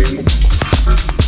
Thank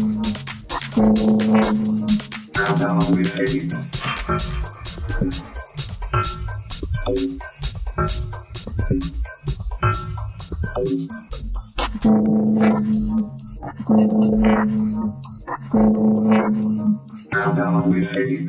Countdown with Eddie.